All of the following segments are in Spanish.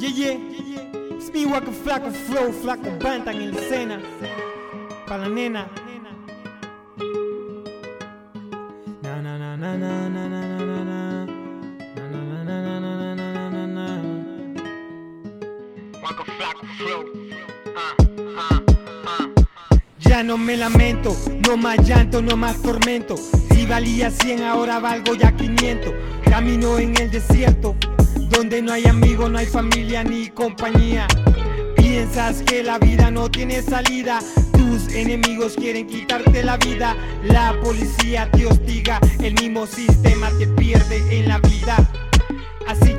Yeah, yeah. Es mi guaco flaco flow, flaco banta en la escena. Pa' la nena. Na na na na na na na na na na. Na na na na na na na na na na. Guaco flaco flow. Ah, ah, ah. Ya no me lamento, no más llanto, no más tormento. Si valía 100, ahora valgo ya 500. Camino en el desierto, donde no hay amigos, no hay familia ni compañía. Piensas que la vida no tiene salida, tus enemigos quieren quitarte la vida. La policía te hostiga, el mismo sistema te pierde en la vida.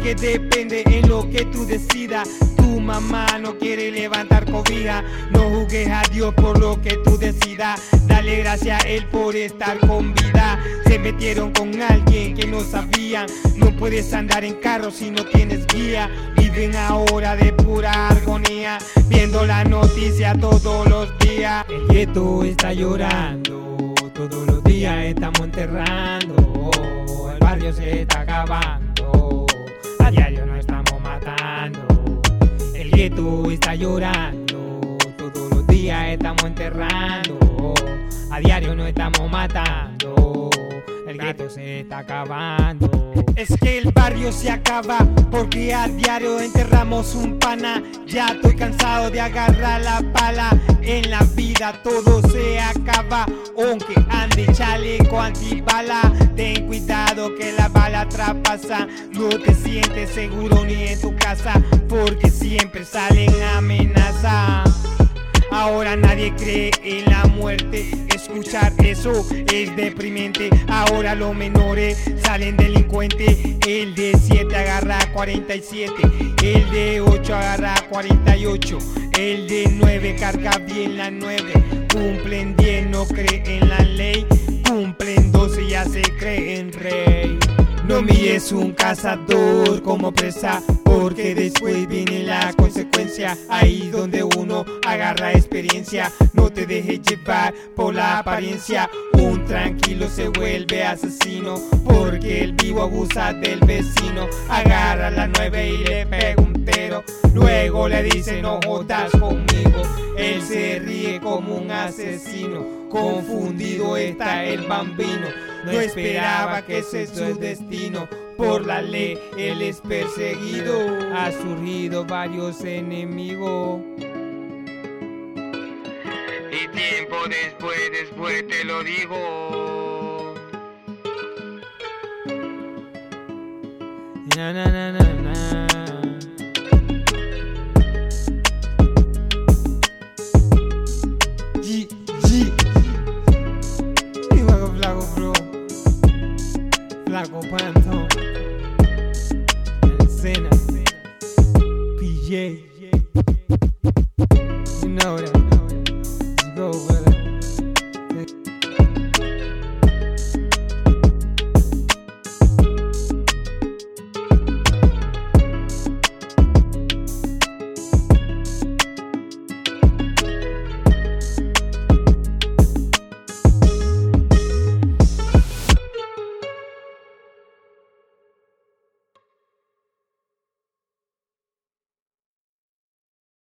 Que depende en lo que tú decidas. Tu mamá no quiere levantar cobija. No juzgues a Dios por lo que tú decidas. Dale gracias a Él por estar con vida. Se metieron con alguien que no sabían. No puedes andar en carro si no tienes guía. Viven ahora de pura argonía. Viendo la noticia todos los días. El gueto está llorando. Todos los días estamos enterrando. El barrio se está acabando. El gueto está llorando. Todos los días estamos enterrando. A diario nos estamos matando. El gueto se está acabando. Es que el barrio se acaba porque a diario enterramos un pana. Ya estoy cansado de agarrar la pala. En la vida todo se acaba. Aunque ande chaleco antibala. Ten cuidado que la bala traspasa. No te sientes seguro ni en tu casa. Porque siempre salen amenazas. Ahora nadie cree en la muerte. Escuchar eso es deprimente. Ahora los menores salen delincuentes. El de 7 agarra 47. El de 8 agarra 48. El de 9 carga bien la 9. Cumplen 10, no cree en la ley. Mires un cazador como presa, porque después viene la consecuencia. Ahí donde uno agarra experiencia, no te dejes llevar por la apariencia. Un tranquilo se vuelve asesino, porque el vivo abusa del vecino. Agarra la nueve y le pega Luego le dice no jodas conmigo. Él se ríe como un asesino. Confundido está el bambino. No esperaba que ese es su destino. Por la ley él es perseguido. Ha surgido varios enemigos. Y tiempo después, después te lo digo. Na na na sinner. But you know that.